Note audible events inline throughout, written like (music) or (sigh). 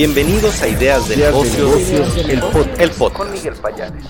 Bienvenidos a Ideas de Negocios, el, podcast. Con Miguel Payares.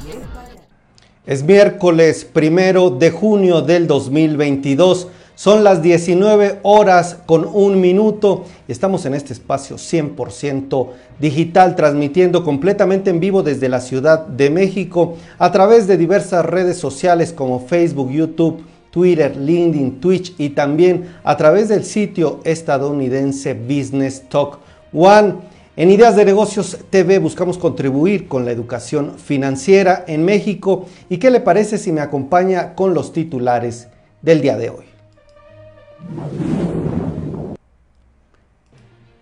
Es miércoles primero de junio del 2022. Son las 19 horas con un minuto y estamos en este espacio 100% digital, transmitiendo completamente en vivo desde la Ciudad de México a través de diversas redes sociales como Facebook, YouTube, Twitter, LinkedIn, Twitch y también a través del sitio estadounidense Business Talk One. En Ideas de Negocios TV buscamos contribuir con la educación financiera en México y qué le parece si me acompaña con los titulares del día de hoy.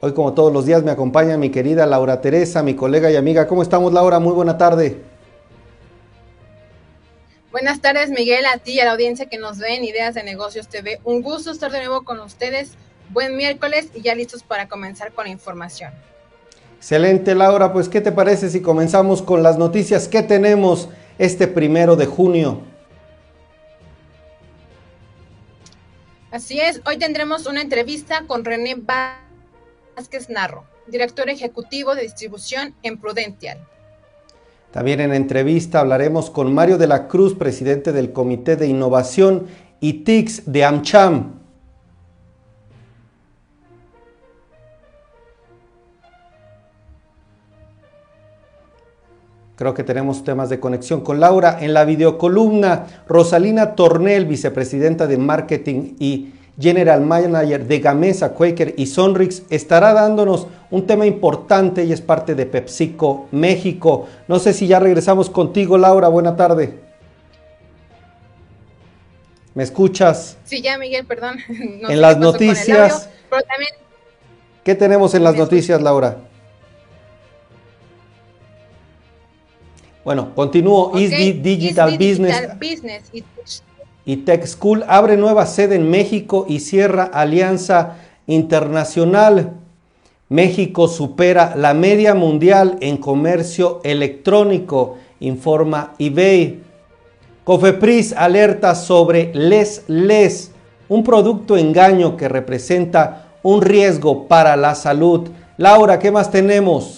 Hoy como todos los días me acompaña mi querida Laura Teresa, mi colega y amiga. ¿Cómo estamos Laura? Muy buena tarde. Buenas tardes Miguel, a ti y a la audiencia que nos ve en Ideas de Negocios TV. Un gusto estar de nuevo con ustedes. Buen miércoles y ya listos para comenzar con la información. Excelente, Laura. Pues, ¿qué te parece si comenzamos con las noticias que tenemos este primero de junio? Así es, hoy tendremos una entrevista con René Vázquez Narro, director ejecutivo de distribución en Prudential. También en entrevista hablaremos con Mario de la Cruz, presidente del Comité de Innovación y TICS de AmCham. Creo que tenemos temas de conexión con Laura. En la videocolumna, Rosalina Tornel, vicepresidenta de Marketing y General Manager de Gamesa, Quaker y Sonrix, estará dándonos un tema importante y es parte de PepsiCo México. No sé si ya regresamos contigo, Laura. Buena tarde. ¿Me escuchas? Sí, ya, Miguel, perdón. (laughs) en las noticias. ¿Qué tenemos en las noticias, Laura? Bueno, continúo. Digital, Business, y, Tech School abre nueva sede en México y cierra alianza internacional. México supera la media mundial en comercio electrónico, informa eBay. Cofepris alerta sobre Les Les, un producto engaño que representa un riesgo para la salud. Laura, ¿qué más tenemos?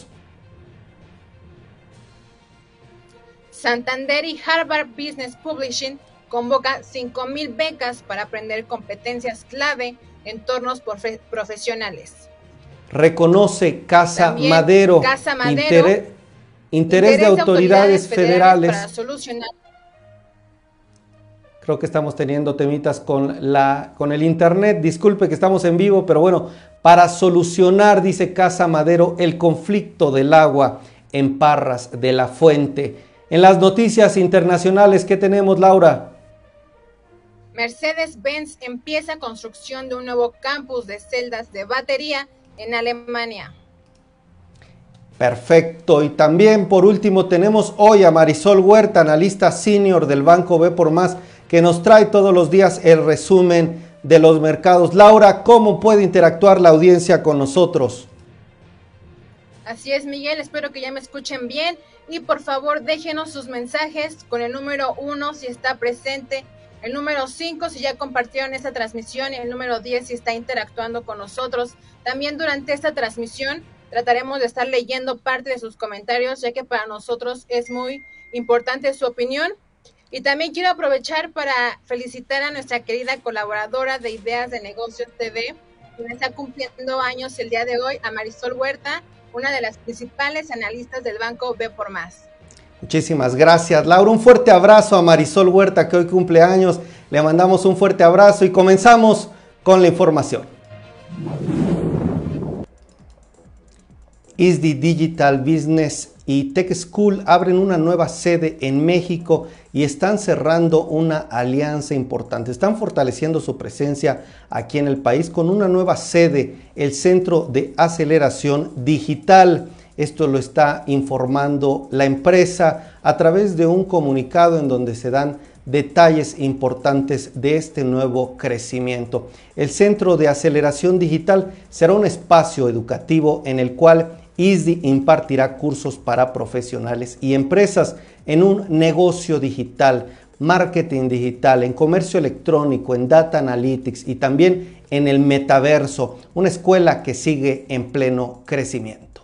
Santander y Harvard Business Publishing convoca 5.000 becas para aprender competencias clave en entornos profesionales. Reconoce Casa Madero, Casa Madero interés, de autoridades, federales, para solucionar Creo que estamos teniendo temitas con, la, con el internet. Disculpe que estamos en vivo, pero bueno, para solucionar, dice Casa Madero, el conflicto del agua en Parras de la Fuente. En las noticias internacionales, ¿qué tenemos, Laura? Mercedes-Benz empieza construcción de un nuevo campus de celdas de batería en Alemania. Perfecto. Y también, por último, tenemos hoy a Marisol Huerta, analista senior del Banco B por Más, que nos trae todos los días el resumen de los mercados. Laura, ¿cómo puede interactuar la audiencia con nosotros? Así es, Miguel, espero que ya me escuchen bien y por favor déjenos sus mensajes con el número 1 si está presente, el número 5 si ya compartieron esta transmisión y el número 10 si está interactuando con nosotros. También durante esta transmisión trataremos de estar leyendo parte de sus comentarios ya que para nosotros es muy importante su opinión. Y también quiero aprovechar para felicitar a nuestra querida colaboradora de Ideas de Negocios TV, quien está cumpliendo años el día de hoy, a Marisol Huerta una de las principales analistas del banco B por Más. Muchísimas gracias, Laura. Un fuerte abrazo a Marisol Huerta, que hoy cumple años. Le mandamos un fuerte abrazo y comenzamos con la información. ISDI Digital Business y Tech School abren una nueva sede en México y están cerrando una alianza importante. Están fortaleciendo su presencia aquí en el país con una nueva sede, el Centro de Aceleración Digital. Esto lo está informando la empresa a través de un comunicado en donde se dan detalles importantes de este nuevo crecimiento. El Centro de Aceleración Digital será un espacio educativo en el cual ISDI impartirá cursos para profesionales y empresas en un negocio digital, marketing digital, en comercio electrónico, en data analytics y también en el metaverso, una escuela que sigue en pleno crecimiento.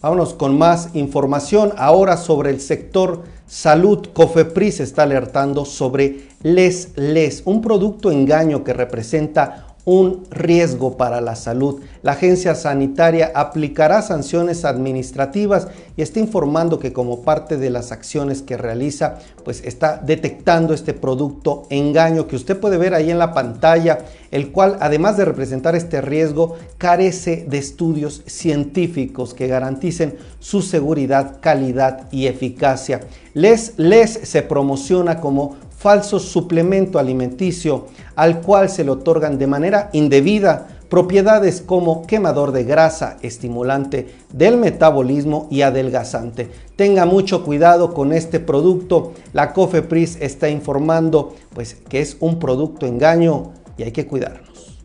Vámonos con más información ahora sobre el sector salud. Cofepris está alertando sobre Les Les, un producto engaño que representa un riesgo para la salud. La agencia sanitaria aplicará sanciones administrativas y está informando que como parte de las acciones que realiza, pues está detectando este producto engaño que usted puede ver ahí en la pantalla, el cual además de representar este riesgo, carece de estudios científicos que garanticen su seguridad, calidad y eficacia. Les Les se promociona como falso suplemento alimenticio al cual se le otorgan de manera indebida propiedades como quemador de grasa, estimulante del metabolismo y adelgazante. Tenga mucho cuidado con este producto. La COFEPRIS está informando pues que es un producto engaño y hay que cuidarnos.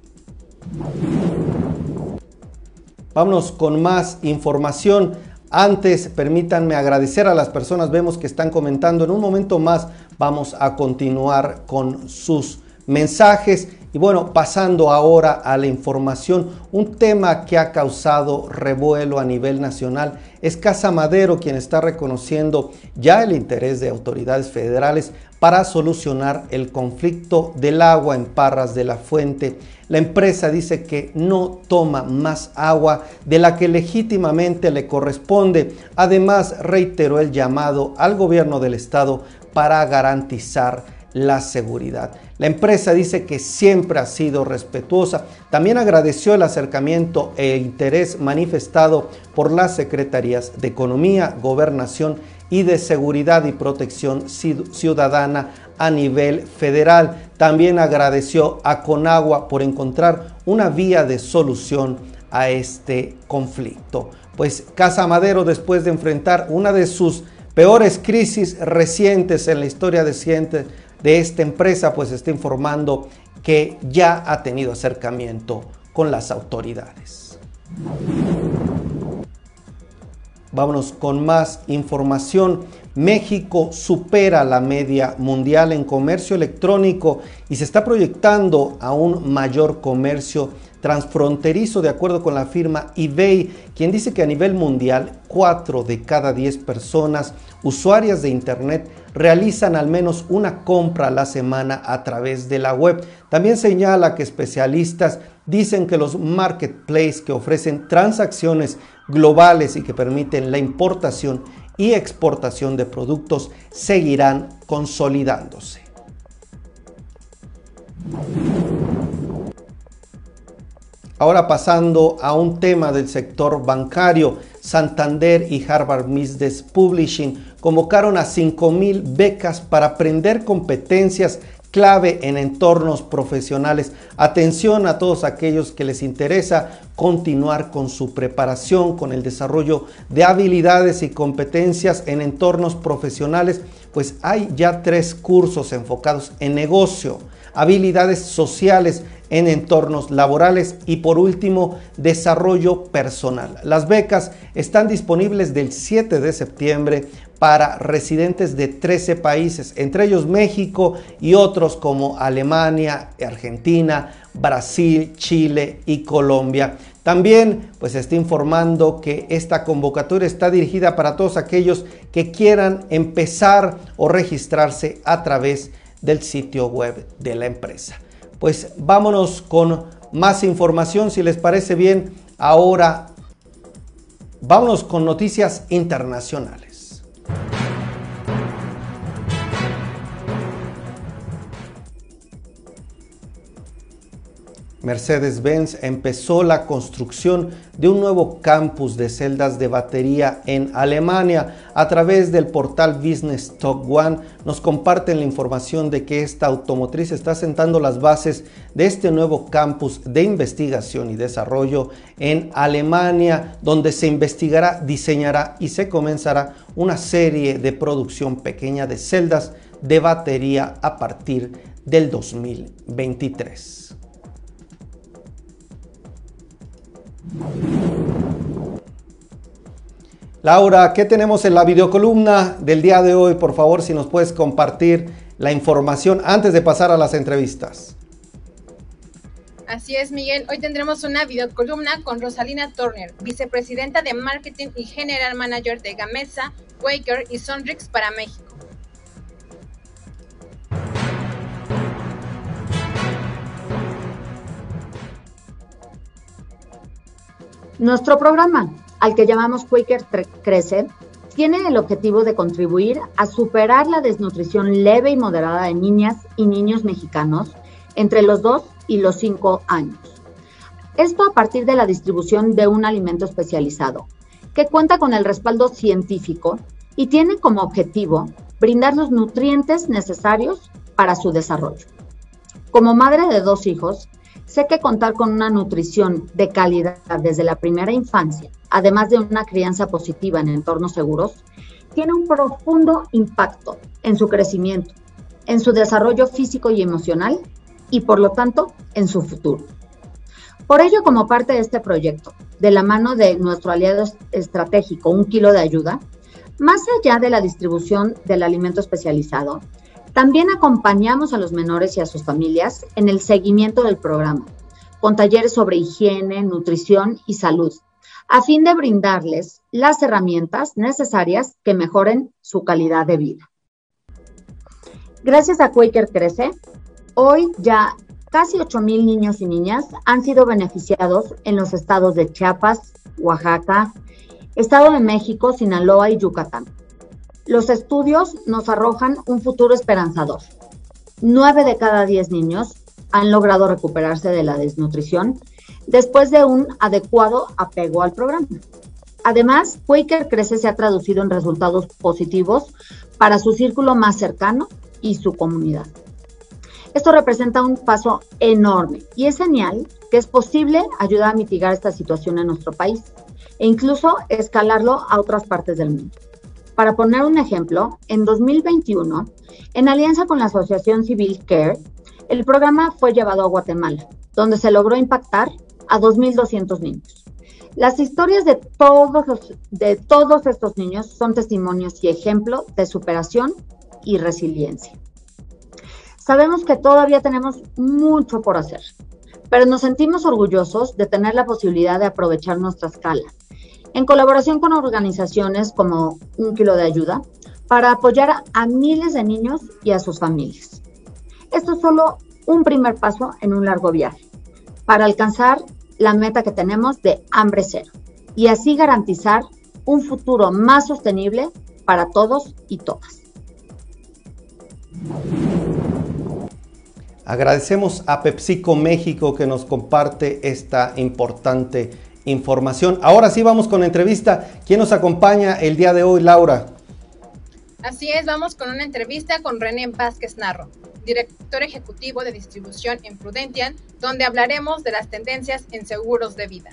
Vámonos con más información. Antes, permítanme agradecer a las personas, vemos que están comentando. En un momento más vamos a continuar con sus mensajes. Y bueno, pasando ahora a la información, un tema que ha causado revuelo a nivel nacional es Casa Madero quien está reconociendo ya el interés de autoridades federales para solucionar el conflicto del agua en Parras de la Fuente. La empresa dice que no toma más agua de la que legítimamente le corresponde. Además, reiteró el llamado al gobierno del estado para garantizar la seguridad. La empresa dice que siempre ha sido respetuosa. También agradeció el acercamiento e interés manifestado por las secretarías de Economía, Gobernación y de Seguridad y Protección Ciudadana a nivel federal. También agradeció a Conagua por encontrar una vía de solución a este conflicto. Pues Casa Madero, después de enfrentar una de sus peores crisis recientes en la historia de, de esta empresa, pues está informando que ya ha tenido acercamiento con las autoridades. Vámonos con más información. México supera la media mundial en comercio electrónico y se está proyectando a un mayor comercio transfronterizo de acuerdo con la firma eBay, quien dice que a nivel mundial 4 de cada 10 personas usuarias de Internet realizan al menos una compra a la semana a través de la web. También señala que especialistas dicen que los marketplaces que ofrecen transacciones globales y que permiten la importación y exportación de productos seguirán consolidándose. Ahora pasando a un tema del sector bancario, Santander y Harvard Business Publishing convocaron a 5.000 becas para aprender competencias clave en entornos profesionales. Atención a todos aquellos que les interesa continuar con su preparación, con el desarrollo de habilidades y competencias en entornos profesionales, pues hay ya tres cursos enfocados en negocio, habilidades sociales, en entornos laborales y por último desarrollo personal. Las becas están disponibles del 7 de septiembre para residentes de 13 países, entre ellos México y otros como Alemania, Argentina, Brasil, Chile y Colombia. También pues está informando que esta convocatoria está dirigida para todos aquellos que quieran empezar o registrarse a través del sitio web de la empresa pues vámonos con más información, si les parece bien. Ahora vámonos con noticias internacionales. Mercedes-Benz empezó la construcción de un nuevo campus de celdas de batería en Alemania. A través del portal Business Talk One nos comparten la información de que esta automotriz está sentando las bases de este nuevo campus de investigación y desarrollo en Alemania, donde se investigará, diseñará y se comenzará una serie de producción pequeña de celdas de batería a partir del 2023. Laura, ¿qué tenemos en la videocolumna del día de hoy? Por favor, si nos puedes compartir la información antes de pasar a las entrevistas. Así es, Miguel. Hoy tendremos una videocolumna con Rosalina Turner, vicepresidenta de Marketing y General Manager de Gamesa, Quaker y Sonrix para México. Nuestro programa, al que llamamos Quaker Crece, tiene el objetivo de contribuir a superar la desnutrición leve y moderada de niñas y niños mexicanos entre los 2 y los 5 años. Esto a partir de la distribución de un alimento especializado, que cuenta con el respaldo científico y tiene como objetivo brindar los nutrientes necesarios para su desarrollo. Como madre de dos hijos, Sé que contar con una nutrición de calidad desde la primera infancia, además de una crianza positiva en entornos seguros, tiene un profundo impacto en su crecimiento, en su desarrollo físico y emocional y por lo tanto en su futuro. Por ello, como parte de este proyecto, de la mano de nuestro aliado estratégico, un kilo de ayuda, más allá de la distribución del alimento especializado, también acompañamos a los menores y a sus familias en el seguimiento del programa, con talleres sobre higiene, nutrición y salud, a fin de brindarles las herramientas necesarias que mejoren su calidad de vida. Gracias a Quaker Crece, hoy ya casi 8.000 niños y niñas han sido beneficiados en los estados de Chiapas, Oaxaca, Estado de México, Sinaloa y Yucatán. Los estudios nos arrojan un futuro esperanzador. Nueve de cada diez niños han logrado recuperarse de la desnutrición después de un adecuado apego al programa. Además, Quaker Crece se ha traducido en resultados positivos para su círculo más cercano y su comunidad. Esto representa un paso enorme y es señal que es posible ayudar a mitigar esta situación en nuestro país e incluso escalarlo a otras partes del mundo. Para poner un ejemplo, en 2021, en alianza con la Asociación Civil Care, el programa fue llevado a Guatemala, donde se logró impactar a 2.200 niños. Las historias de todos, de todos estos niños son testimonios y ejemplo de superación y resiliencia. Sabemos que todavía tenemos mucho por hacer, pero nos sentimos orgullosos de tener la posibilidad de aprovechar nuestra escala en colaboración con organizaciones como Un Kilo de Ayuda, para apoyar a miles de niños y a sus familias. Esto es solo un primer paso en un largo viaje para alcanzar la meta que tenemos de hambre cero y así garantizar un futuro más sostenible para todos y todas. Agradecemos a PepsiCo México que nos comparte esta importante información. Ahora sí vamos con la entrevista. ¿Quién nos acompaña el día de hoy, Laura? Así es, vamos con una entrevista con René Vázquez Narro, director ejecutivo de distribución en Prudential, donde hablaremos de las tendencias en seguros de vida.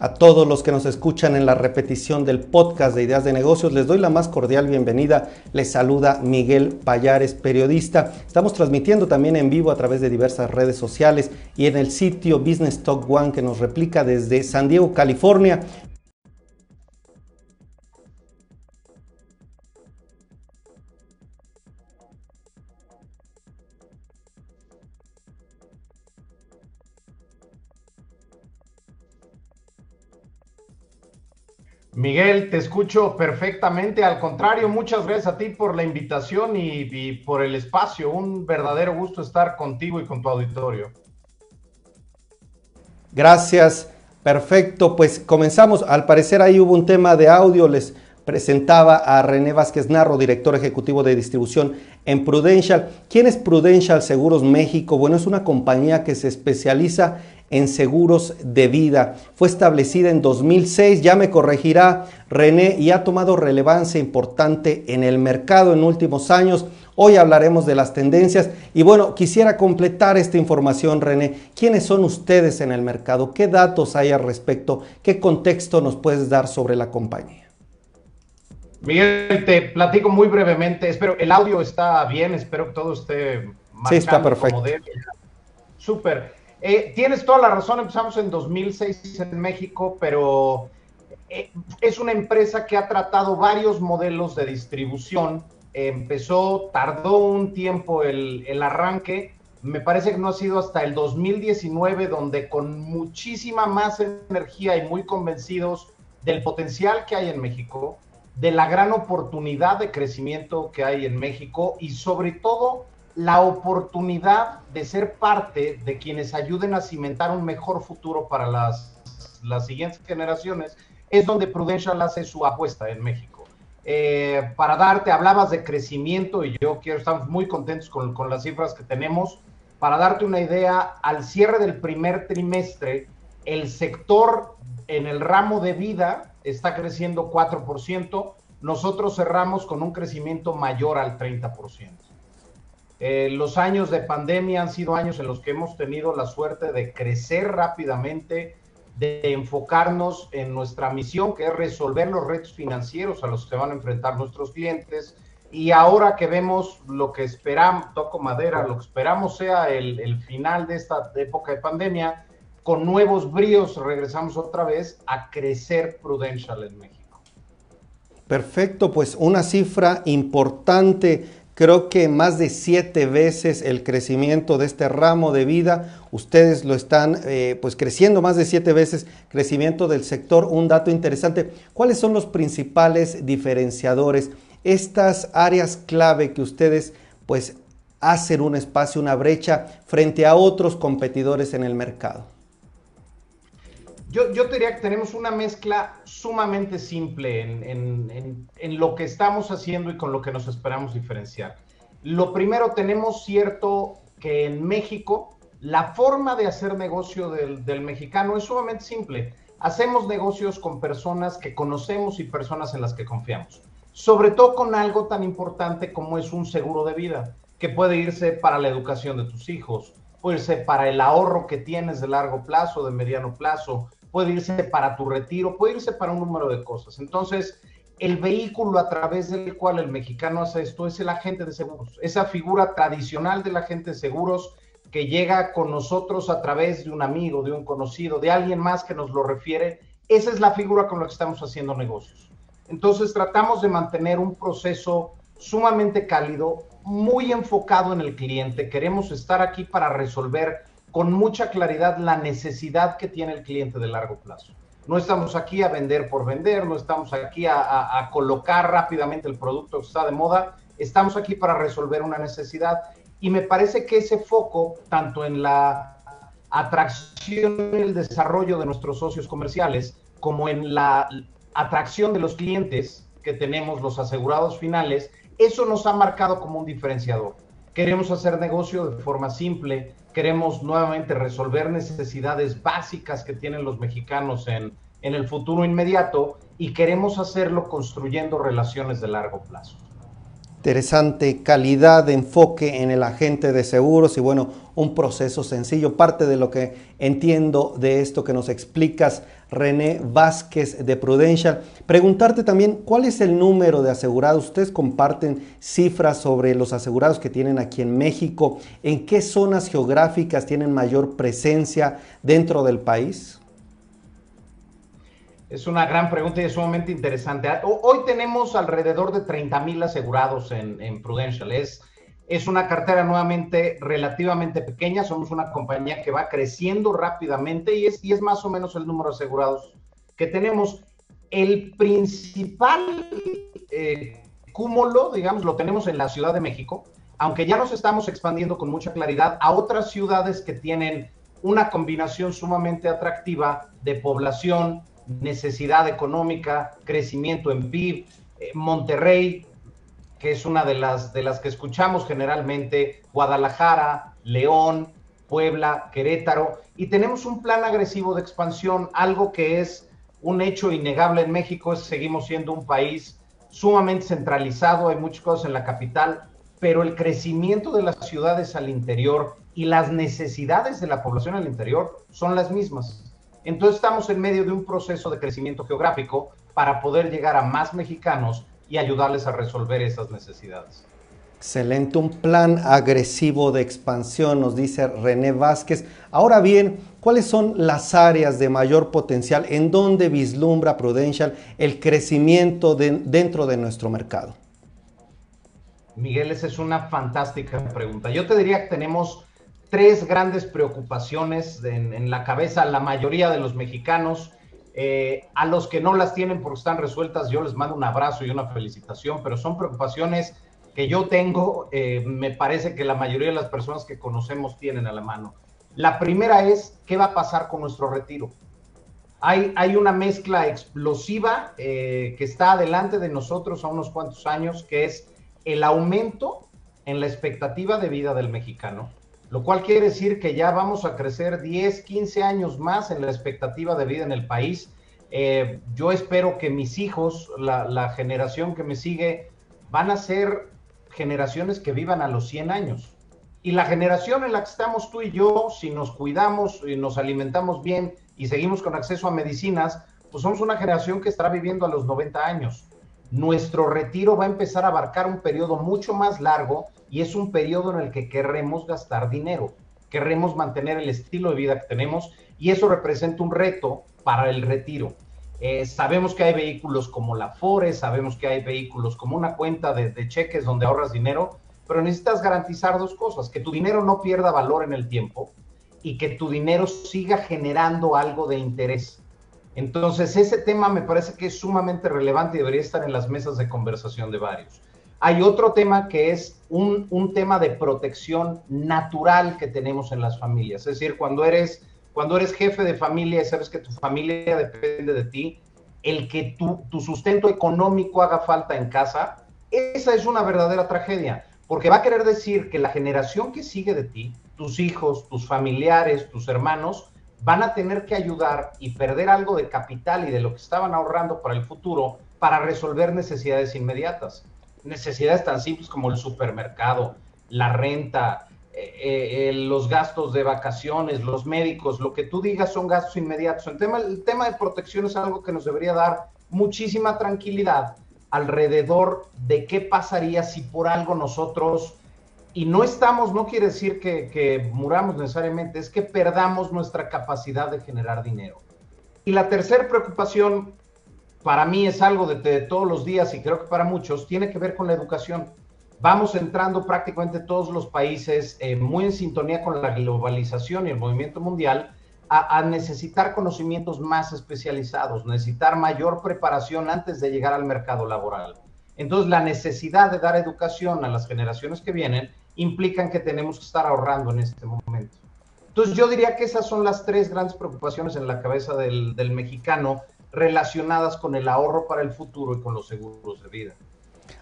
A todos los que nos escuchan en la repetición del podcast de Ideas de Negocios, les doy la más cordial bienvenida. Les saluda Miguel Payares, periodista. Estamos transmitiendo también en vivo a través de diversas redes sociales y en el sitio Business Talk One que nos replica desde San Diego, California. Miguel, te escucho perfectamente. Al contrario, muchas gracias a ti por la invitación y, por el espacio. Un verdadero gusto estar contigo y con tu auditorio. Gracias. Perfecto. Pues comenzamos. Al parecer ahí hubo un tema de audio. Les presentaba a René Vázquez Narro, director ejecutivo de distribución en Prudential. ¿Quién es Prudential Seguros México? Bueno, es una compañía que se especializa en seguros de vida. Fue establecida en 2006, ya me corregirá René, y ha tomado relevancia importante en el mercado en últimos años. Hoy hablaremos de las tendencias y bueno, quisiera completar esta información, René. ¿Quiénes son ustedes en el mercado? ¿Qué datos hay al respecto? ¿Qué contexto nos puedes dar sobre la compañía? Miguel, te platico muy brevemente. Espero, el audio está bien, espero que todo esté Sí, está perfecto. Súper. Eh, tienes toda la razón, empezamos en 2006 en México, pero eh, es una empresa que ha tratado varios modelos de distribución. Empezó, tardó un tiempo el, el arranque. Me parece que no ha sido hasta el 2019 donde con muchísima más energía y muy convencidos del potencial que hay en México, de la gran oportunidad de crecimiento que hay en México y sobre todo la oportunidad de ser parte de quienes ayuden a cimentar un mejor futuro para las, las siguientes generaciones, es donde Prudential hace su apuesta en México. Eh, para darte, hablabas de crecimiento y yo quiero, estamos muy contentos con, con las cifras que tenemos. Para darte una idea, al cierre del primer trimestre, el sector en el ramo de vida está creciendo 4%, nosotros cerramos con un crecimiento mayor al 30%. Eh, los años de pandemia han sido años en los que hemos tenido la suerte de crecer rápidamente, de enfocarnos en nuestra misión, que es resolver los retos financieros a los que van a enfrentar nuestros clientes. Y ahora que vemos lo que esperamos, toco madera, lo que esperamos sea el, el final de esta época de pandemia, con nuevos bríos regresamos otra vez a crecer Prudential en México. Perfecto, pues una cifra importante creo que más de siete veces el crecimiento de este ramo de vida. Ustedes lo están eh, pues creciendo más de siete veces crecimiento del sector. Un dato interesante. ¿Cuáles son los principales diferenciadores? Estas áreas clave que ustedes pues hacen un espacio, una brecha frente a otros competidores en el mercado. Yo, yo diría que tenemos una mezcla sumamente simple en, en, en, lo que estamos haciendo y con lo que nos esperamos diferenciar. Lo primero, tenemos cierto que en México la forma de hacer negocio del, del mexicano es sumamente simple. Hacemos negocios con personas que conocemos y personas en las que confiamos. Sobre todo con algo tan importante como es un seguro de vida, que puede irse para la educación de tus hijos, puede irse para el ahorro que tienes de largo plazo, de mediano plazo, puede irse para tu retiro, puede irse para un número de cosas. Entonces, el vehículo a través del cual el mexicano hace esto es el agente de seguros, esa figura tradicional del agente de seguros que llega con nosotros a través de un amigo, de un conocido, de alguien más que nos lo refiere, esa es la figura con la que estamos haciendo negocios. Entonces tratamos de mantener un proceso sumamente cálido, muy enfocado en el cliente. Queremos estar aquí para resolver con mucha claridad la necesidad que tiene el cliente de largo plazo. No estamos aquí a vender por vender, no estamos aquí a, colocar rápidamente el producto que está de moda, estamos aquí para resolver una necesidad. Y me parece que ese foco, tanto en la atracción y el desarrollo de nuestros socios comerciales, como en la atracción de los clientes que tenemos, los asegurados finales, eso nos ha marcado como un diferenciador. Queremos hacer negocio de forma simple, queremos nuevamente resolver necesidades básicas que tienen los mexicanos en, en el futuro inmediato y queremos hacerlo construyendo relaciones de largo plazo. Interesante calidad de enfoque en el agente de seguros y bueno, un proceso sencillo. Parte de lo que entiendo de esto que nos explicas, René Vázquez de Prudential. Preguntarte también cuál es el número de asegurados. Ustedes comparten cifras sobre los asegurados que tienen aquí en México. ¿En qué zonas geográficas tienen mayor presencia dentro del país? Es una gran pregunta y es sumamente interesante. Hoy tenemos alrededor de 30 mil asegurados en, en, Prudential. Es, es una cartera nuevamente relativamente pequeña. Somos una compañía que va creciendo rápidamente y es, y es más o menos el número de asegurados que tenemos. El principal eh, cúmulo, digamos, lo tenemos en la Ciudad de México, aunque ya nos estamos expandiendo con mucha claridad a otras ciudades que tienen una combinación sumamente atractiva de población, necesidad económica, crecimiento en PIB. Eh, Monterrey, que es una de las, de las que escuchamos generalmente, Guadalajara, León, Puebla, Querétaro, y tenemos un plan agresivo de expansión, algo que es un hecho innegable en México, es seguimos siendo un país sumamente centralizado, hay muchas cosas en la capital, pero el crecimiento de las ciudades al interior y las necesidades de la población al interior son las mismas. Entonces estamos en medio de un proceso de crecimiento geográfico para poder llegar a más mexicanos y ayudarles a resolver esas necesidades. Excelente, un plan agresivo de expansión, nos dice René Vázquez. Ahora bien, ¿cuáles son las áreas de mayor potencial en donde vislumbra Prudential el crecimiento dentro de nuestro mercado? Miguel, esa es una fantástica pregunta. Yo te diría que tenemos tres grandes preocupaciones en, la cabeza la mayoría de los mexicanos. Eh, a los que no las tienen porque están resueltas, yo les mando un abrazo y una felicitación, pero son preocupaciones que yo tengo, eh, me parece que la mayoría de las personas que conocemos tienen a la mano. La primera es, ¿qué va a pasar con nuestro retiro? Hay, una mezcla explosiva eh, que está adelante de nosotros a unos cuantos años, que es el aumento en la expectativa de vida del mexicano, lo cual quiere decir que ya vamos a crecer 10, 15 años más en la expectativa de vida en el país. Eh, yo espero que mis hijos, la, la generación que me sigue, van a ser generaciones que vivan a los 100 años. Y la generación en la que estamos tú y yo, si nos cuidamos y nos alimentamos bien y seguimos con acceso a medicinas, pues somos una generación que estará viviendo a los 90 años. Nuestro retiro va a empezar a abarcar un periodo mucho más largo y es un periodo en el que querremos gastar dinero, querremos mantener el estilo de vida que tenemos y eso representa un reto para el retiro. Eh, sabemos que hay vehículos como la Fore, sabemos que hay vehículos como una cuenta de, de, cheques donde ahorras dinero, pero necesitas garantizar dos cosas, que tu dinero no pierda valor en el tiempo y que tu dinero siga generando algo de interés. Entonces, ese tema me parece que es sumamente relevante y debería estar en las mesas de conversación de varios. Hay otro tema que es un, un tema de protección natural que tenemos en las familias, es decir, cuando eres cuando eres jefe de familia y sabes que tu familia depende de ti, el que tu, tu sustento económico haga falta en casa, esa es una verdadera tragedia, porque va a querer decir que la generación que sigue de ti, tus hijos, tus familiares, tus hermanos, van a tener que ayudar y perder algo de capital y de lo que estaban ahorrando para el futuro para resolver necesidades inmediatas. Necesidades tan simples como el supermercado, la renta, eh, eh, los gastos de vacaciones, los médicos, lo que tú digas son gastos inmediatos. El tema, el tema de protección es algo que nos debería dar muchísima tranquilidad alrededor de qué pasaría si por algo nosotros, y no estamos, no quiere decir que, muramos necesariamente, es que perdamos nuestra capacidad de generar dinero. Y la tercera preocupación, para mí es algo de, todos los días y creo que para muchos, tiene que ver con la educación vamos entrando prácticamente todos los países eh, muy en sintonía con la globalización y el movimiento mundial a, necesitar conocimientos más especializados, necesitar mayor preparación antes de llegar al mercado laboral. Entonces, la necesidad de dar educación a las generaciones que vienen implican que tenemos que estar ahorrando en este momento. Entonces, yo diría que esas son las tres grandes preocupaciones en la cabeza del, mexicano relacionadas con el ahorro para el futuro y con los seguros de vida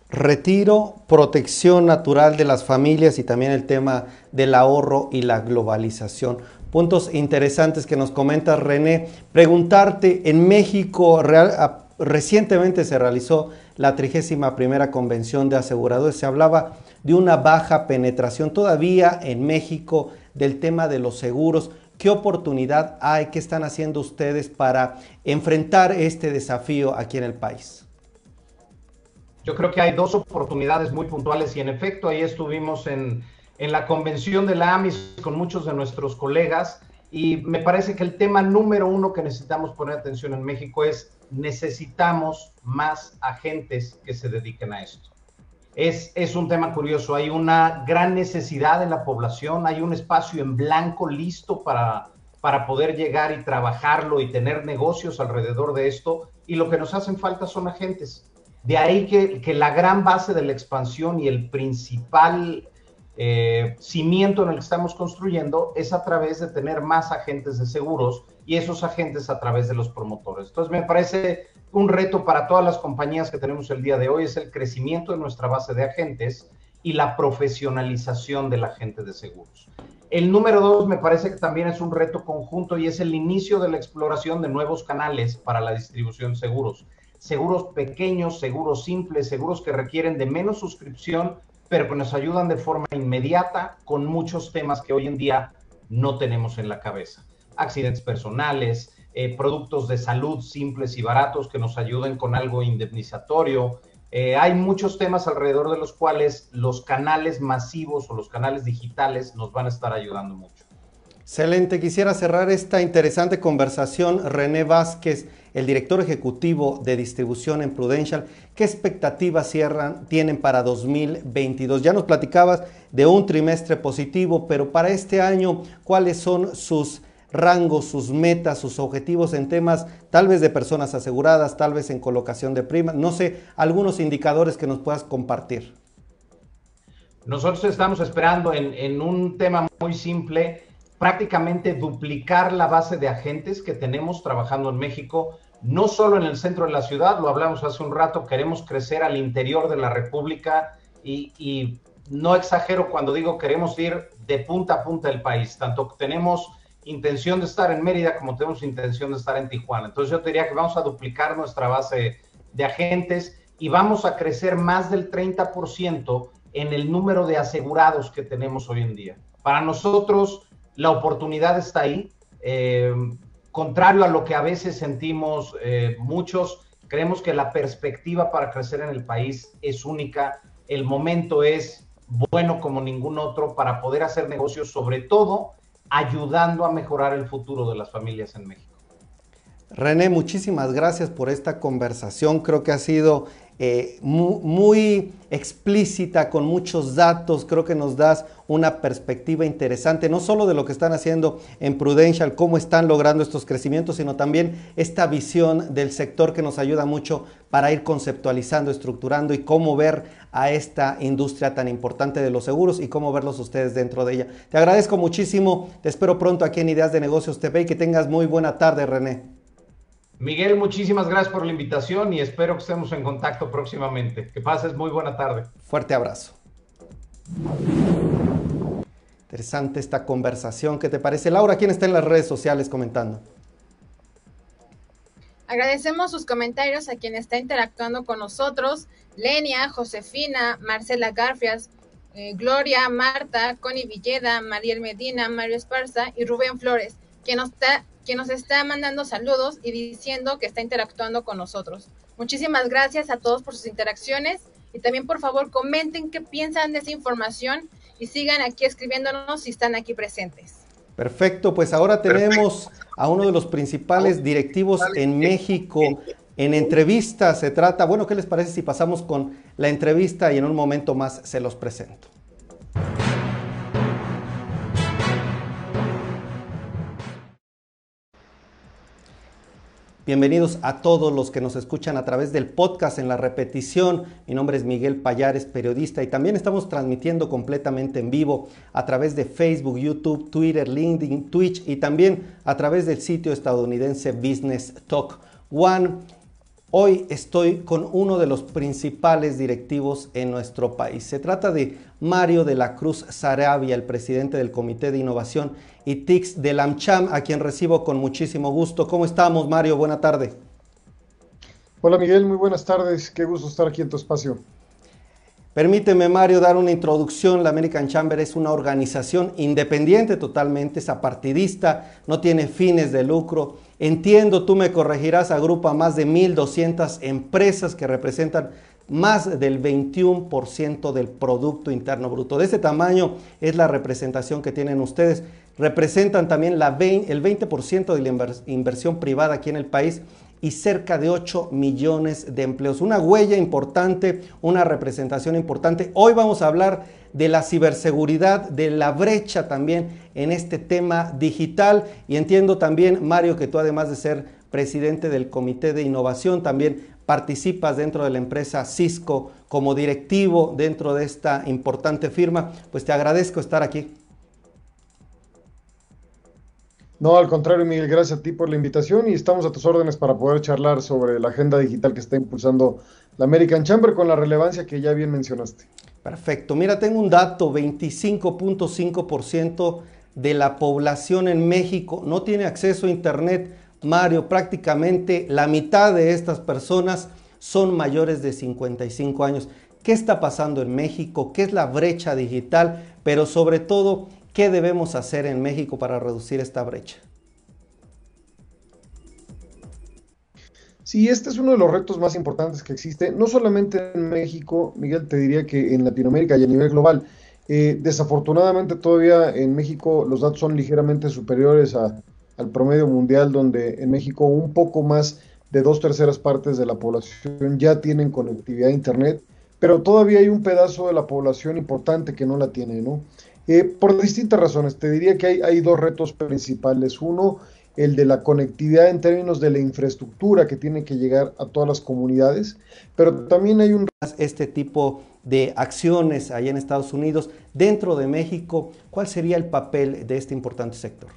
retiro, protección natural de las familias y también el tema del ahorro y la globalización. Puntos interesantes que nos comenta René. Preguntarte, en México recientemente se realizó la 31 convención de aseguradores. Se hablaba de una baja penetración todavía en México del tema de los seguros. ¿Qué oportunidad hay? ¿Qué están haciendo ustedes para enfrentar este desafío aquí en el país? Yo creo que hay dos oportunidades muy puntuales y en efecto ahí estuvimos en, la convención de la AMIS con muchos de nuestros colegas y me parece que el tema número uno que necesitamos poner atención en México es necesitamos más agentes que se dediquen a esto. Es, es, un tema curioso, hay una gran necesidad en la población, hay un espacio en blanco listo para, para poder llegar y trabajarlo y tener negocios alrededor de esto y lo que nos hacen falta son agentes. De ahí que, la gran base de la expansión y el principal eh, cimiento en el que estamos construyendo es a través de tener más agentes de seguros y esos agentes a través de los promotores. Entonces me parece un reto para todas las compañías que tenemos el día de hoy es el crecimiento de nuestra base de agentes y la profesionalización del agente de seguros. El número dos me parece que también es un reto conjunto y es el inicio de la exploración de nuevos canales para la distribución de seguros seguros pequeños, seguros simples, seguros que requieren de menos suscripción, pero que nos ayudan de forma inmediata con muchos temas que hoy en día no tenemos en la cabeza. Accidentes personales, eh, productos de salud simples y baratos que nos ayuden con algo indemnizatorio, Eh, hay muchos temas alrededor de los cuales los canales masivos o los canales digitales nos van a estar ayudando mucho. Excelente, quisiera cerrar esta interesante conversación. René Vázquez, el director ejecutivo de distribución en Prudential, ¿qué expectativas tienen para 2022? Ya nos platicabas de un trimestre positivo, pero para este año, ¿cuáles son sus rangos, sus metas, sus objetivos en temas tal vez de personas aseguradas, tal vez en colocación de primas? No sé, algunos indicadores que nos puedas compartir. Nosotros estamos esperando en, en un tema muy simple prácticamente duplicar la base de agentes que tenemos trabajando en México, no solo en el centro de la ciudad, lo hablamos hace un rato, queremos crecer al interior de la República y, no exagero cuando digo queremos ir de punta a punta del país, tanto tenemos intención de estar en Mérida como tenemos intención de estar en Tijuana. Entonces yo te diría que vamos a duplicar nuestra base de agentes y vamos a crecer más del 30% en el número de asegurados que tenemos hoy en día. Para nosotros, la oportunidad está ahí. Eh, contrario a lo que a veces sentimos eh, muchos, creemos que la perspectiva para crecer en el país es única. El momento es bueno como ningún otro para poder hacer negocios, sobre todo ayudando a mejorar el futuro de las familias en México. René, muchísimas gracias por esta conversación. Creo que ha sido eh, muy, explícita, con muchos datos. Creo que nos das una perspectiva interesante, no solo de lo que están haciendo en Prudential, cómo están logrando estos crecimientos, sino también esta visión del sector que nos ayuda mucho para ir conceptualizando, estructurando y cómo ver a esta industria tan importante de los seguros y cómo verlos ustedes dentro de ella. Te agradezco muchísimo, te espero pronto aquí en Ideas de Negocios TV y que tengas muy buena tarde, René. Miguel, muchísimas gracias por la invitación y espero que estemos en contacto próximamente. Que pases muy buena tarde. Fuerte abrazo. Interesante esta conversación. ¿Qué te parece? Laura, ¿quién está en las redes sociales comentando? Agradecemos sus comentarios a quien está interactuando con nosotros. Lenia, Josefina, Marcela Garfias, eh, Gloria, Marta, Connie Villeda, Mariel Medina, Mario Esparza y Rubén Flores, quien nos está quien nos está mandando saludos y diciendo que está interactuando con nosotros. Muchísimas gracias a todos por sus interacciones y también por favor comenten qué piensan de esa información y sigan aquí escribiéndonos si están aquí presentes. Perfecto, pues ahora tenemos a uno de los principales directivos en México. En entrevista se trata, bueno, ¿qué les parece si pasamos con la entrevista y en un momento más se los presento? Bienvenidos a todos los que nos escuchan a través del podcast en la repetición. Mi nombre es Miguel Payares, periodista, y también estamos transmitiendo completamente en vivo a través de Facebook, YouTube, Twitter, LinkedIn, Twitch y también a través del sitio estadounidense Business Talk One. Hoy estoy con uno de los principales directivos en nuestro país. Se trata de Mario de la Cruz Sarabia, el presidente del Comité de Innovación y TICS del AmCham, a quien recibo con muchísimo gusto. ¿Cómo estamos, Mario? Buena tarde. Hola, Miguel. Muy buenas tardes. Qué gusto estar aquí en tu espacio. Permíteme, Mario, dar una introducción. La American Chamber es una organización independiente totalmente, es apartidista, no tiene fines de lucro. Entiendo, tú me corregirás, agrupa más de 1.200 empresas que representan más del 21% del Producto Interno Bruto. De ese tamaño es la representación que tienen ustedes. Representan también el 20% de la inversión privada aquí en el país y cerca de 8 millones de empleos. Una huella importante, una representación importante. Hoy vamos a hablar de la ciberseguridad, de la brecha también en este tema digital. Y entiendo también, Mario, que tú además de ser presidente del Comité de Innovación, también participas dentro de la empresa Cisco como directivo dentro de esta importante firma. Pues te agradezco estar aquí. No, al contrario, Miguel, gracias a ti por la invitación y estamos a tus órdenes para poder charlar sobre la agenda digital que está impulsando la American Chamber con la relevancia que ya bien mencionaste. Perfecto. Mira, tengo un dato, 25.5% de la población en México no tiene acceso a Internet. Mario, prácticamente la mitad de estas personas son mayores de 55 años. ¿Qué está pasando en México? ¿Qué es la brecha digital? Pero sobre todo, ¿Qué debemos hacer en México para reducir esta brecha? Sí, este es uno de los retos más importantes que existe, no solamente en México, Miguel, te diría que en Latinoamérica y a nivel global. Eh, desafortunadamente todavía en México los datos son ligeramente superiores al promedio mundial, donde en México un poco más de dos terceras partes de la población ya tienen conectividad a Internet, pero todavía hay un pedazo de la población importante que no la tiene, ¿no? Eh, por distintas razones, te diría que hay, hay dos retos principales. Uno, el de la conectividad en términos de la infraestructura que tiene que llegar a todas las comunidades, pero también hay un... Este tipo de acciones allá en Estados Unidos, dentro de México, ¿cuál sería el papel de este importante sector?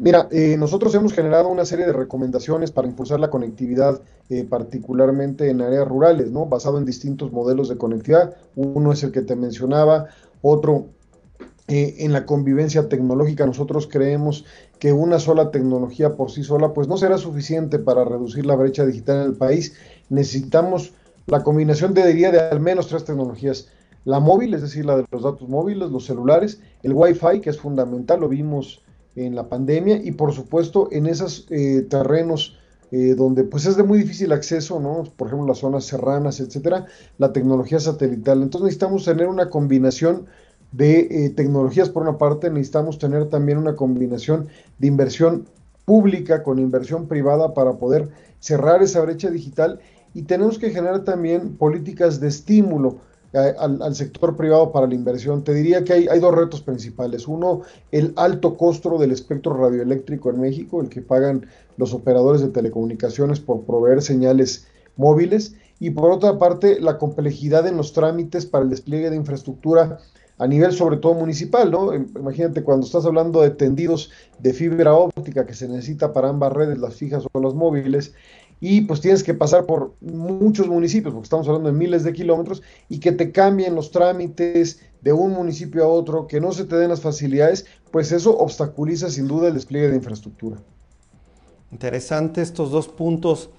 Mira, eh, nosotros hemos generado una serie de recomendaciones para impulsar la conectividad, eh, particularmente en áreas rurales, ¿no? Basado en distintos modelos de conectividad. Uno es el que te mencionaba, otro eh, en la convivencia tecnológica. Nosotros creemos que una sola tecnología por sí sola, pues no será suficiente para reducir la brecha digital en el país. Necesitamos la combinación, de, diría, de al menos tres tecnologías. La móvil, es decir, la de los datos móviles, los celulares, el Wi-Fi, que es fundamental, lo vimos en la pandemia y por supuesto en esos eh, terrenos eh, donde pues es de muy difícil acceso, ¿no? Por ejemplo, las zonas serranas, etcétera, la tecnología satelital. Entonces necesitamos tener una combinación de eh, tecnologías por una parte, necesitamos tener también una combinación de inversión pública con inversión privada para poder cerrar esa brecha digital y tenemos que generar también políticas de estímulo al, sector privado para la inversión, te diría que hay, hay, dos retos principales. Uno, el alto costo del espectro radioeléctrico en México, el que pagan los operadores de telecomunicaciones por proveer señales móviles. Y por otra parte, la complejidad en los trámites para el despliegue de infraestructura a nivel sobre todo municipal, ¿no? Imagínate cuando estás hablando de tendidos de fibra óptica que se necesita para ambas redes, las fijas o las móviles, y pues tienes que pasar por muchos municipios, porque estamos hablando de miles de kilómetros, y que te cambien los trámites de un municipio a otro, que no se te den las facilidades, pues eso obstaculiza sin duda el despliegue de infraestructura. Interesante estos dos puntos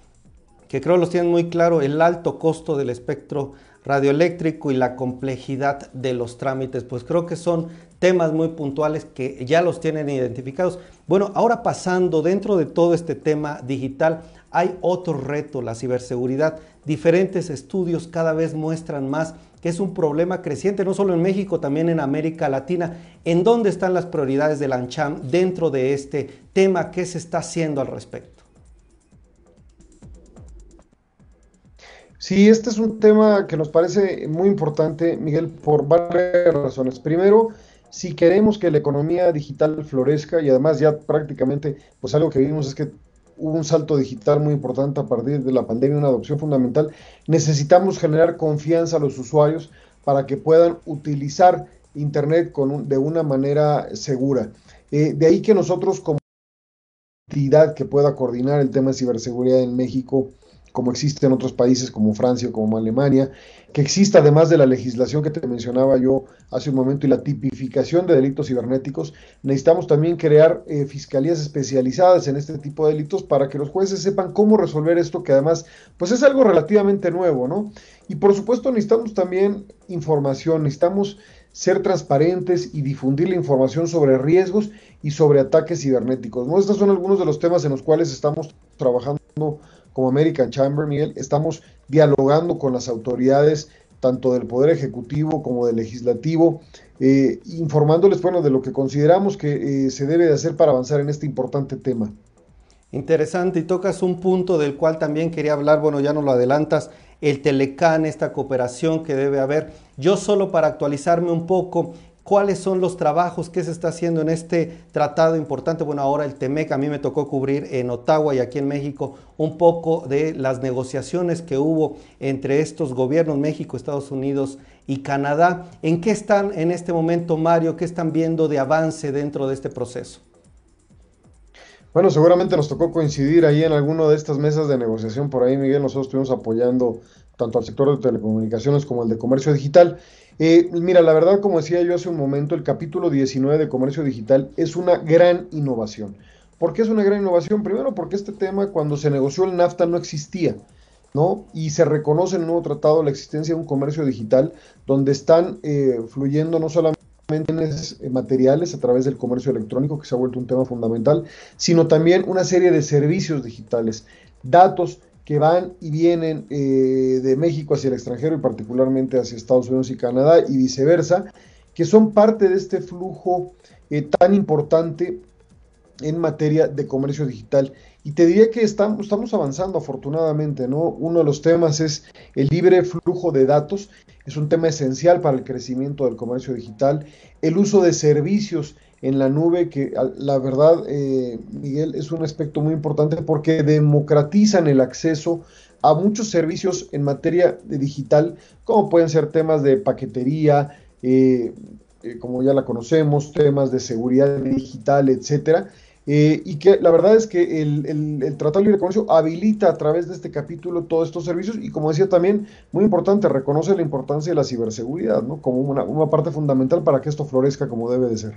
que creo los tienen muy claro, el alto costo del espectro radioeléctrico y la complejidad de los trámites, pues creo que son temas muy puntuales que ya los tienen identificados. Bueno, ahora pasando dentro de todo este tema digital, hay otro reto, la ciberseguridad. Diferentes estudios cada vez muestran más que es un problema creciente, no solo en México, también en América Latina. ¿En dónde están las prioridades de la ANCHAM dentro de este tema? ¿Qué se está haciendo al respecto? Sí, este es un tema que nos parece muy importante, Miguel, por varias razones. Primero, si queremos que la economía digital florezca y además ya prácticamente, pues algo que vimos es que hubo un salto digital muy importante a partir de la pandemia, una adopción fundamental. Necesitamos generar confianza a los usuarios para que puedan utilizar Internet con de una manera segura. Eh, de ahí que nosotros como entidad que pueda coordinar el tema de ciberseguridad en México, como existe en otros países como Francia o como Alemania, que exista además de la legislación que te mencionaba yo hace un momento y la tipificación de delitos cibernéticos, necesitamos también crear eh, fiscalías especializadas en este tipo de delitos para que los jueces sepan cómo resolver esto, que además pues es algo relativamente nuevo, ¿no? Y por supuesto necesitamos también información, necesitamos ser transparentes y difundir la información sobre riesgos y sobre ataques cibernéticos. ¿no? Estos son algunos de los temas en los cuales estamos trabajando como American Chamber, Miguel, estamos dialogando con las autoridades tanto del Poder Ejecutivo como del Legislativo, eh, informándoles, bueno, de lo que consideramos que eh, se debe de hacer para avanzar en este importante tema. Interesante, y tocas un punto del cual también quería hablar, bueno, ya no lo adelantas, el Telecán, esta cooperación que debe haber. Yo solo para actualizarme un poco, cuáles son los trabajos que se está haciendo en este tratado importante. Bueno, ahora el TEMEC a mí me tocó cubrir en Ottawa y aquí en México un poco de las negociaciones que hubo entre estos gobiernos, México, Estados Unidos y Canadá. ¿En qué están en este momento, Mario? ¿Qué están viendo de avance dentro de este proceso? Bueno, seguramente nos tocó coincidir ahí en alguna de estas mesas de negociación por ahí, Miguel. Nosotros estuvimos apoyando tanto al sector de telecomunicaciones como al de comercio digital. Eh, mira, la verdad, como decía yo hace un momento, el capítulo 19 de comercio digital es una gran innovación. ¿Por qué es una gran innovación? Primero porque este tema cuando se negoció el NAFTA no existía, ¿no? Y se reconoce en el nuevo tratado la existencia de un comercio digital donde están eh, fluyendo no solamente solamente materiales a través del comercio electrónico, que se ha vuelto un tema fundamental, sino también una serie de servicios digitales, datos que van y vienen eh, de México hacia el extranjero y particularmente hacia Estados Unidos y Canadá y viceversa, que son parte de este flujo eh, tan importante en materia de comercio digital. Y te diría que estamos, estamos avanzando afortunadamente, ¿no? Uno de los temas es el libre flujo de datos, es un tema esencial para el crecimiento del comercio digital, el uso de servicios en la nube, que la verdad, eh, Miguel, es un aspecto muy importante porque democratizan el acceso a muchos servicios en materia de digital, como pueden ser temas de paquetería, eh, eh, como ya la conocemos, temas de seguridad digital, etcétera. y que la verdad es que el, el, Tratado de Libre Comercio habilita a través de este capítulo todos estos servicios y como decía también, muy importante, reconoce la importancia de la ciberseguridad, ¿no? Como una, una parte fundamental para que esto florezca como debe de ser.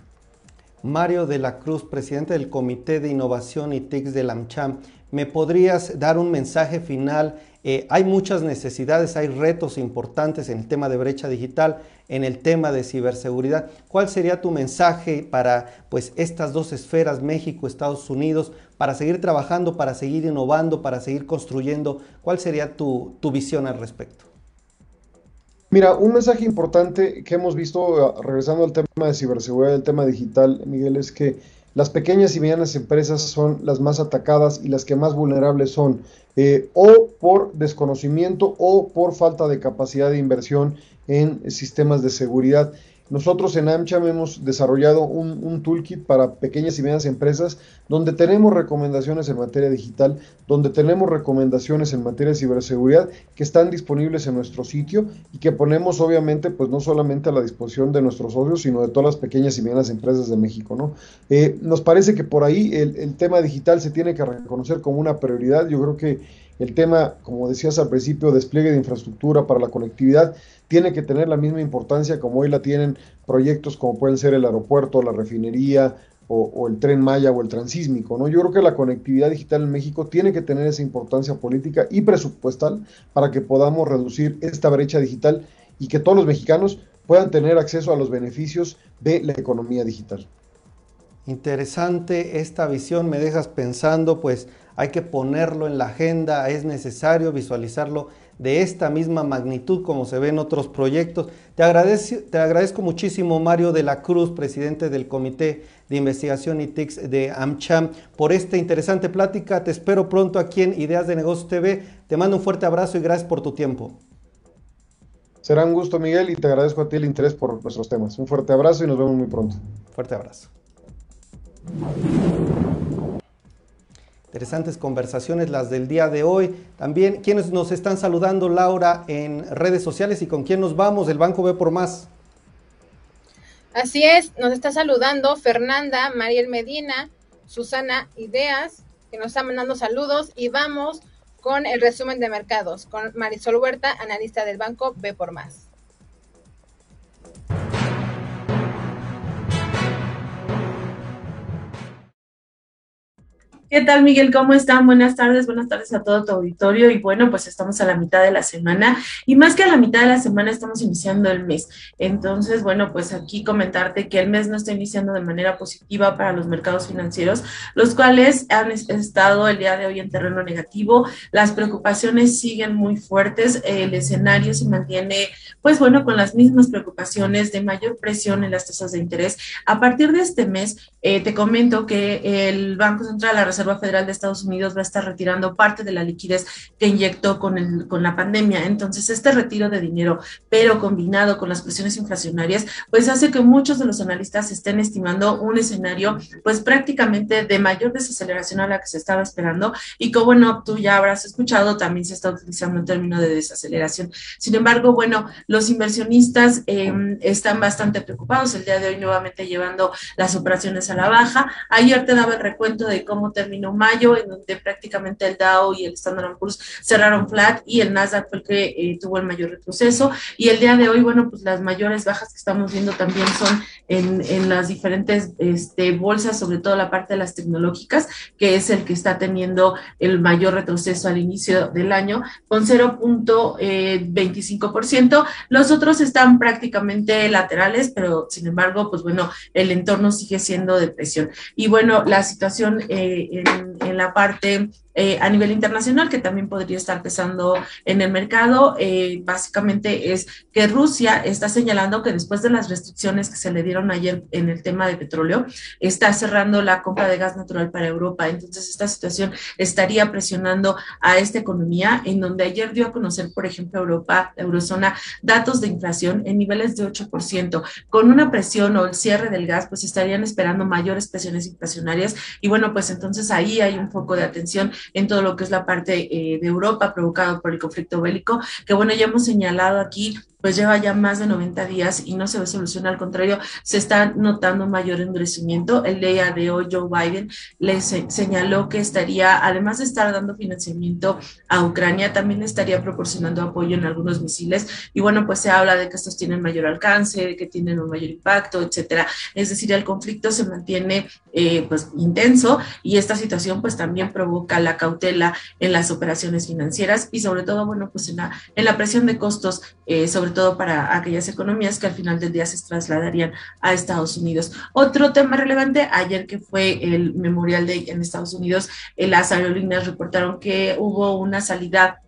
Mario de la Cruz, presidente del Comité de Innovación y TICS de AmCham, ¿me podrías dar un mensaje final? Eh, hay muchas necesidades, hay retos importantes en el tema de brecha digital, en el tema de ciberseguridad. ¿Cuál sería tu mensaje para pues, estas dos esferas, México, Estados Unidos, para seguir trabajando, para seguir innovando, para seguir construyendo? ¿Cuál sería tu visión al respecto? Mira, un mensaje importante que hemos visto, ah, regresando al tema de ciberseguridad, el tema digital, Miguel, es que las pequeñas y medianas empresas son las más atacadas y las que más vulnerables son, eh, o por desconocimiento o por falta de capacidad de inversión en sistemas de seguridad. Nosotros en AmCham hemos desarrollado un, toolkit para pequeñas y medianas empresas donde tenemos recomendaciones en materia digital, donde tenemos recomendaciones en materia de ciberseguridad que están disponibles en nuestro sitio y que ponemos obviamente pues no solamente a la disposición de nuestros socios, sino de todas las pequeñas y medianas empresas de México. ¿no? Eh, nos parece que por ahí el, el tema digital se tiene que reconocer como una prioridad. Yo creo que el tema, como decías al principio, despliegue de infraestructura para la conectividad, tiene que tener la misma importancia como hoy la tienen proyectos como pueden ser el aeropuerto, la refinería o, el tren Maya o el transísmico. ¿no? Yo creo que la conectividad digital en México tiene que tener esa importancia política y presupuestal para que podamos reducir esta brecha digital y que todos los mexicanos puedan tener acceso a los beneficios de la economía digital. Interesante esta visión, me dejas pensando, pues hay que ponerlo en la agenda, es necesario visualizarlo de esta misma magnitud como se ve en otros proyectos. Te agradezco, te agradezco muchísimo Mario de la Cruz, presidente del Comité de Investigación y TICS de AmCham, por esta interesante plática. Te espero pronto aquí en Ideas de Negocios TV. Te mando un fuerte abrazo y gracias por tu tiempo. Será un gusto, Miguel, y te agradezco a ti el interés por nuestros temas. Un fuerte abrazo y nos vemos muy pronto. Fuerte abrazo. Interesantes conversaciones las del día de hoy. También quienes nos están saludando, Laura, en redes sociales y con quién nos vamos, el Banco ve por más. Así es, nos está saludando Fernanda, Mariel Medina, Susana Ideas, que nos está mandando saludos y vamos con el resumen de mercados con Marisol Huerta, analista del Banco B por más. ¿Qué tal, Miguel? ¿Cómo están? Buenas tardes, buenas tardes a todo tu auditorio. Y bueno, pues estamos a la mitad de la semana y más que a la mitad de la semana estamos iniciando el mes. Entonces, bueno, pues aquí comentarte que el mes no está iniciando de manera positiva para los mercados financieros, los cuales han estado el día de hoy en terreno negativo. Las preocupaciones siguen muy fuertes. El escenario se mantiene, pues bueno, con las mismas preocupaciones de mayor presión en las tasas de interés. A partir de este mes, eh, te comento que el Banco Central, la Reserva Reserva Federal de Estados Unidos va a estar retirando parte de la liquidez que inyectó con, el, con la pandemia. Entonces, este retiro de dinero, pero combinado con las presiones inflacionarias, pues hace que muchos de los analistas estén estimando un escenario, pues prácticamente de mayor desaceleración a la que se estaba esperando y como bueno, tú ya habrás escuchado, también se está utilizando un término de desaceleración. Sin embargo, bueno, los inversionistas em, están bastante preocupados el día de hoy nuevamente llevando las operaciones a la baja. Ayer te daba el recuento de cómo te terminó mayo, en donde prácticamente el Dow y el Standard Poor's cerraron flat y el Nasdaq fue el que eh, tuvo el mayor retroceso. Y el día de hoy, bueno, pues las mayores bajas que estamos viendo también son en, en las diferentes este, bolsas, sobre todo la parte de las tecnológicas, que es el que está teniendo el mayor retroceso al inicio del año, con 0.25%. Los otros están prácticamente laterales, pero sin embargo, pues bueno, el entorno sigue siendo de presión. Y bueno, la situación eh, en, la parte eh, a nivel internacional que también podría estar pesando en el mercado. Eh, básicamente es que Rusia está señalando que después de las restricciones que se le dieron ayer en el tema de petróleo, está cerrando la compra de gas natural para Europa. Entonces, esta situación estaría presionando a esta economía, en donde ayer dio a conocer, por ejemplo, Europa, Eurozona, datos de inflación en niveles de 8%. Con una presión o el cierre del gas, pues estarían esperando mayores presiones inflacionarias. Y bueno, pues entonces ahí hay un foco de atención en todo lo que es la parte eh, de Europa provocado por el conflicto bélico, que bueno, ya hemos señalado aquí pues lleva ya más de 90 días y no se ve solución, al contrario, se está notando mayor endurecimiento. El día de hoy Joe Biden le señaló que estaría, además de estar dando financiamiento a Ucrania, también estaría proporcionando apoyo en algunos misiles y bueno, pues se habla de que estos tienen mayor alcance, de que tienen un mayor impacto, etcétera. Es decir, el conflicto se mantiene eh, pues intenso y esta situación pues también provoca la cautela en las operaciones financieras y sobre todo, bueno, pues en la, en la presión de costos, eh, sobre todo para aquellas economías que al final del día se trasladarían a Estados Unidos. Otro tema relevante, ayer que fue el Memorial Day en Estados Unidos, eh, las aerolíneas reportaron que hubo una salida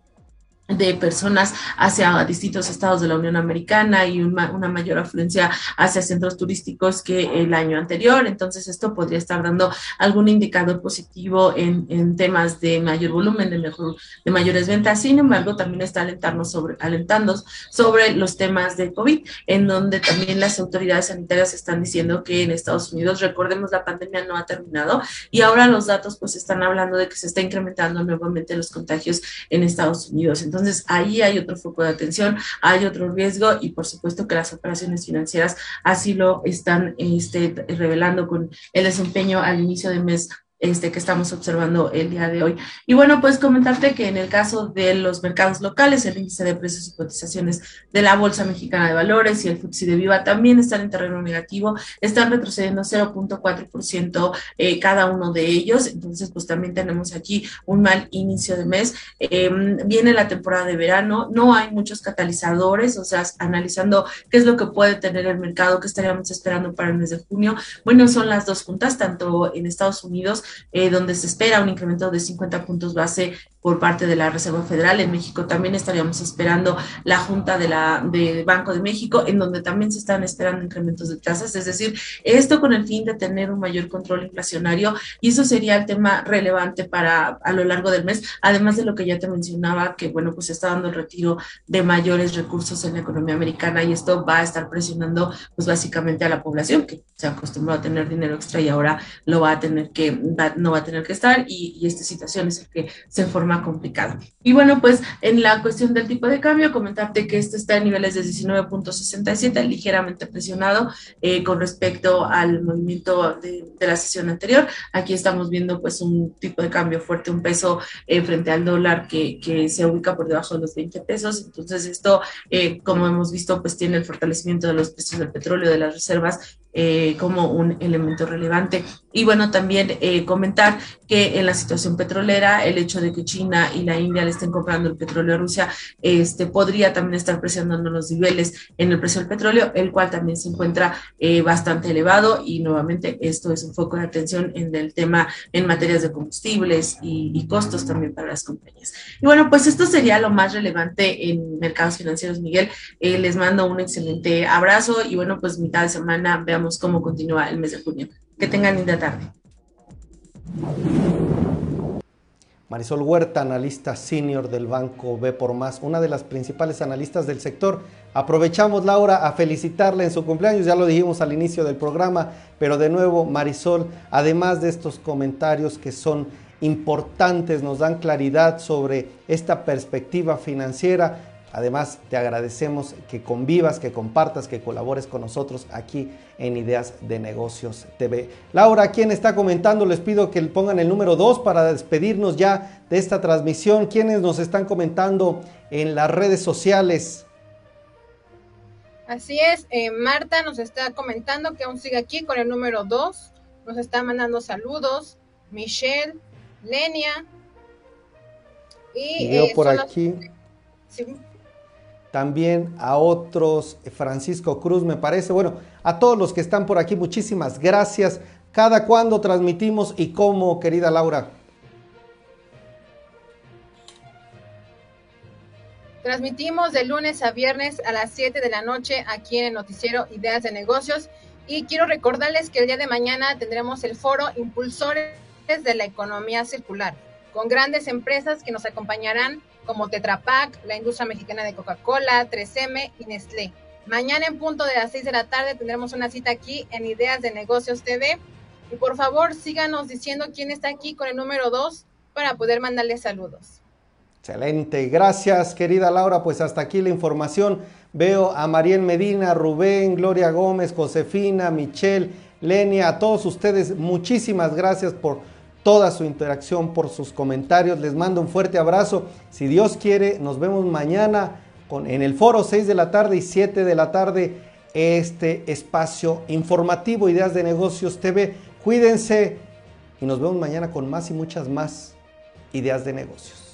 de personas hacia distintos estados de la Unión Americana y una, mayor afluencia hacia centros turísticos que el año anterior. Entonces, esto podría estar dando algún indicador positivo en, temas de mayor volumen, de, mejor, de mayores ventas. Sin embargo, también está alentarnos sobre, alentando sobre los temas de COVID, en donde también las autoridades sanitarias están diciendo que en Estados Unidos, recordemos, la pandemia no ha terminado y ahora los datos pues están hablando de que se está incrementando nuevamente los contagios en Estados Unidos. Entonces, ahí hay otro foco de atención, hay otro riesgo y por supuesto que las operaciones financieras así lo están este, revelando con el desempeño al inicio de mes este, que estamos observando el día de hoy. Y bueno, pues comentarte que en el caso de los mercados locales, el índice de precios y cotizaciones de la Bolsa Mexicana de Valores y el FTSE de Viva también están en terreno negativo, están retrocediendo 0.4% eh, cada uno de ellos. Entonces, pues también tenemos aquí un mal inicio de mes. Em, viene la temporada de verano, no hay muchos catalizadores, o sea, analizando qué es lo que puede tener el mercado, qué estaríamos esperando para el mes de junio. Bueno, son las dos juntas, tanto en Estados Unidos eh, donde se espera un incremento de 50 puntos base por parte de la Reserva Federal. En México también estaríamos esperando la Junta de la de Banco de México, en donde también se están esperando incrementos de tasas. Es decir, esto con el fin de tener un mayor control inflacionario y eso sería el tema relevante para a lo largo del mes, además de lo que ya te mencionaba, que bueno, pues está dando el retiro de mayores recursos en la economía americana y esto va a estar presionando pues básicamente a la población que se acostumbró a tener dinero extra y ahora lo va a tener que, no va a tener que estar y, y esta situación es el que se forma complicado. Y bueno, pues en la cuestión del tipo de cambio, comentarte que este está en niveles de 19.67, ligeramente presionado eh, con respecto al movimiento de, la sesión anterior. Aquí estamos viendo pues un tipo de cambio fuerte, un peso eh, frente al dólar que, que, se ubica por debajo de los 20 pesos. Entonces esto, eh, como hemos visto, pues tiene el fortalecimiento de los precios del petróleo, de las reservas como un elemento relevante. Y bueno, también comentar que en la situación petrolera, el hecho de que China y la India le estén comprando el petróleo a Rusia, este, podría también estar presionando los niveles en el precio del petróleo, el cual también se encuentra eh, bastante elevado y nuevamente esto es un foco de atención en el tema en materias de combustibles y, costos también para las compañías. Y bueno, pues esto sería lo más relevante en mercados financieros, Miguel. Eh, les mando un excelente abrazo y bueno, pues mitad de semana veamos cómo continúa el mes de junio. Que tengan linda tarde. Marisol Huerta, analista senior del Banco B por Más, una de las principales analistas del sector. Aprovechamos, Laura, a felicitarla en su cumpleaños, ya lo dijimos al inicio del programa, pero de nuevo, Marisol, además de estos comentarios que son importantes, nos dan claridad sobre esta perspectiva financiera, Además, te agradecemos que convivas, que compartas, que colabores con nosotros aquí en Ideas de Negocios TV. Laura, ¿quién está comentando? Les pido que pongan el número 2 para despedirnos ya de esta transmisión. ¿Quiénes nos están comentando en las redes sociales? Así es, eh, Marta nos está comentando que aún sigue aquí con el número 2. Nos está mandando saludos. Michelle, Lenia. Y, eh, por aquí. También a otros, Francisco Cruz me parece. Bueno, a todos los que están por aquí, muchísimas gracias. ¿Cada cuándo transmitimos y cómo, querida Laura? Transmitimos de lunes a viernes a las 7 de la noche aquí en el noticiero Ideas de Negocios. Y quiero recordarles que el día de mañana tendremos el foro Impulsores de la Economía Circular, con grandes empresas que nos acompañarán como Tetra Pak, la industria mexicana de Coca-Cola, 3M y Nestlé. Mañana en punto de las 6 de la tarde tendremos una cita aquí en Ideas de Negocios TV. Y por favor, síganos diciendo quién está aquí con el número 2 para poder mandarles saludos. Excelente, gracias querida Laura, pues hasta aquí la información. Veo a Mariel Medina, Rubén, Gloria Gómez, Josefina, Michelle, Lenia, a todos ustedes, muchísimas gracias por toda su interacción, por sus comentarios. Les mando un fuerte abrazo. Si Dios quiere, nos vemos mañana con, en el foro 6 de la tarde y 7 de la tarde, este espacio informativo Ideas de Negocios TV. Cuídense y nos vemos mañana con más y muchas más ideas de negocios.